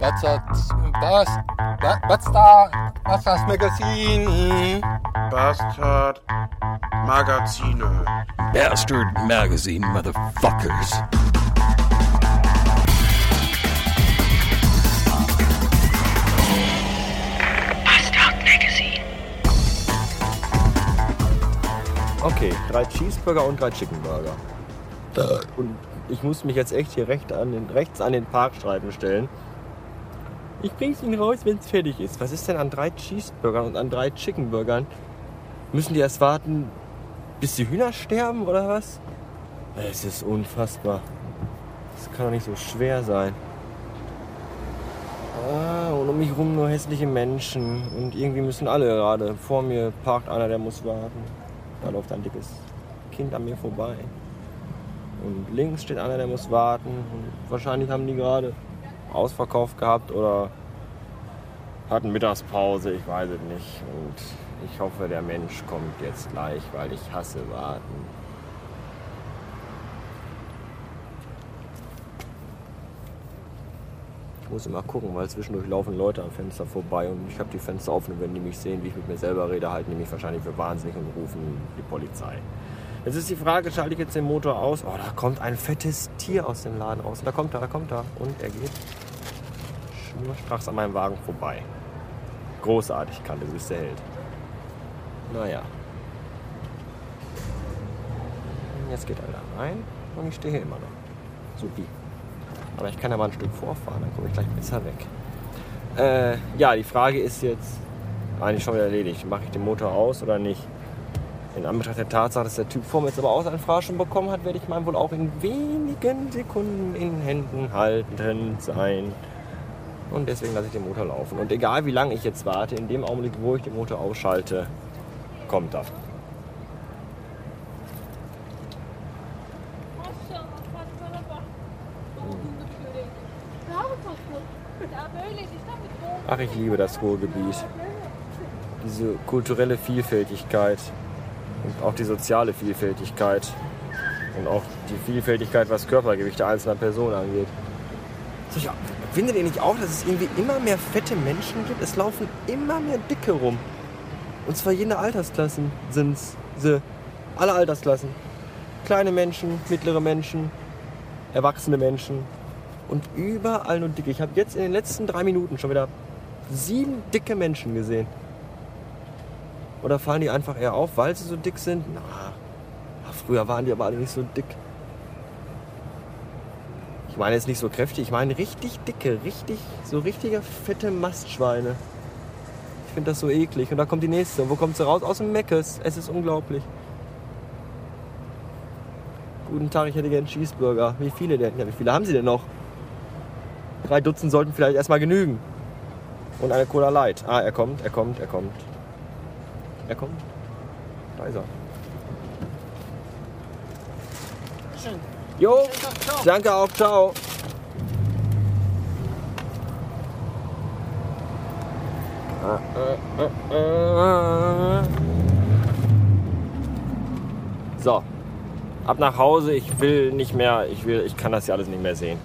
Bastard, Bast, Ba- Bastard, Bastard Magazin. Bastard Magazine. Bastard Magazine, motherfuckers. Okay, drei Cheeseburger und drei Chickenburger. Und ich muss mich jetzt echt hier recht an den, rechts an den Parkstreifen stellen. Ich bring's Ihnen raus, wenn's fertig ist. Was ist denn an drei Cheeseburgern und an drei Chickenburgern? Müssen die erst warten, bis die Hühner sterben oder was? Es ist unfassbar. Das kann doch nicht so schwer sein. Ah, und um mich rum nur hässliche Menschen. Und irgendwie müssen alle gerade. Vor mir parkt einer, der muss warten. Da läuft ein dickes Kind an mir vorbei. Und links steht einer, der muss warten. Und wahrscheinlich haben die gerade Ausverkauf gehabt oder hatten Mittagspause, ich weiß es nicht. Und ich hoffe, der Mensch kommt jetzt gleich, weil ich hasse warten. Ich muss immer gucken, weil zwischendurch laufen Leute am Fenster vorbei und ich habe die Fenster offen und wenn die mich sehen, wie ich mit mir selber rede, halten die mich wahrscheinlich für wahnsinnig und rufen die Polizei. Jetzt ist die Frage, schalte ich jetzt den Motor aus? Oh, da kommt ein fettes Tier aus dem Laden raus. Da kommt er, da kommt er. Und er geht schnurstracks an meinem Wagen vorbei. Großartig, Kalle, du bist der Held. Naja. Jetzt geht er da rein und ich stehe hier immer noch. Supi. Aber ich kann ja mal ein Stück vorfahren, dann komme ich gleich besser weg. Äh, ja, die Frage ist jetzt eigentlich schon wieder erledigt. Mache ich den Motor aus oder nicht? In Anbetracht der Tatsache, dass der Typ vor mir jetzt aber auch seinen Fahrschein bekommen hat, werde ich meinen wohl auch in wenigen Sekunden in Händen halten sein. Und deswegen lasse ich den Motor laufen. Und egal wie lange ich jetzt warte, in dem Augenblick, wo ich den Motor ausschalte, kommt er. Ach, ich liebe das Ruhrgebiet. Diese kulturelle Vielfältigkeit und auch die soziale Vielfältigkeit und auch die Vielfältigkeit, was Körpergewicht der einzelnen Person angeht. So, findet ihr nicht auch, dass es irgendwie immer mehr fette Menschen gibt? Es laufen immer mehr Dicke rum. Und zwar jede Altersklassen sind sie. Alle Altersklassen. Kleine Menschen, mittlere Menschen, erwachsene Menschen. Und überall nur dicke. Ich habe jetzt in den letzten drei Minuten schon wieder sieben dicke Menschen gesehen. Oder fallen die einfach eher auf, weil sie so dick sind? Na, früher waren die aber alle nicht so dick. Ich meine jetzt nicht so kräftig, ich meine richtig dicke, richtig, so richtige fette Mastschweine. Ich finde das so eklig. Und da kommt die nächste. Und wo kommt sie raus? Aus dem Meckes. Es ist unglaublich. Guten Tag, ich hätte gerne einen Cheeseburger. Wie viele denn? Ja, wie viele haben Sie denn noch? Drei Dutzend sollten vielleicht erstmal genügen. Und eine Cola Light. Ah, er kommt, er kommt, er kommt. Er kommt. Da ist er. Jo, danke auch, ciao. So, ab nach Hause. Ich will nicht mehr, ich will, ich kann das ja alles nicht mehr sehen.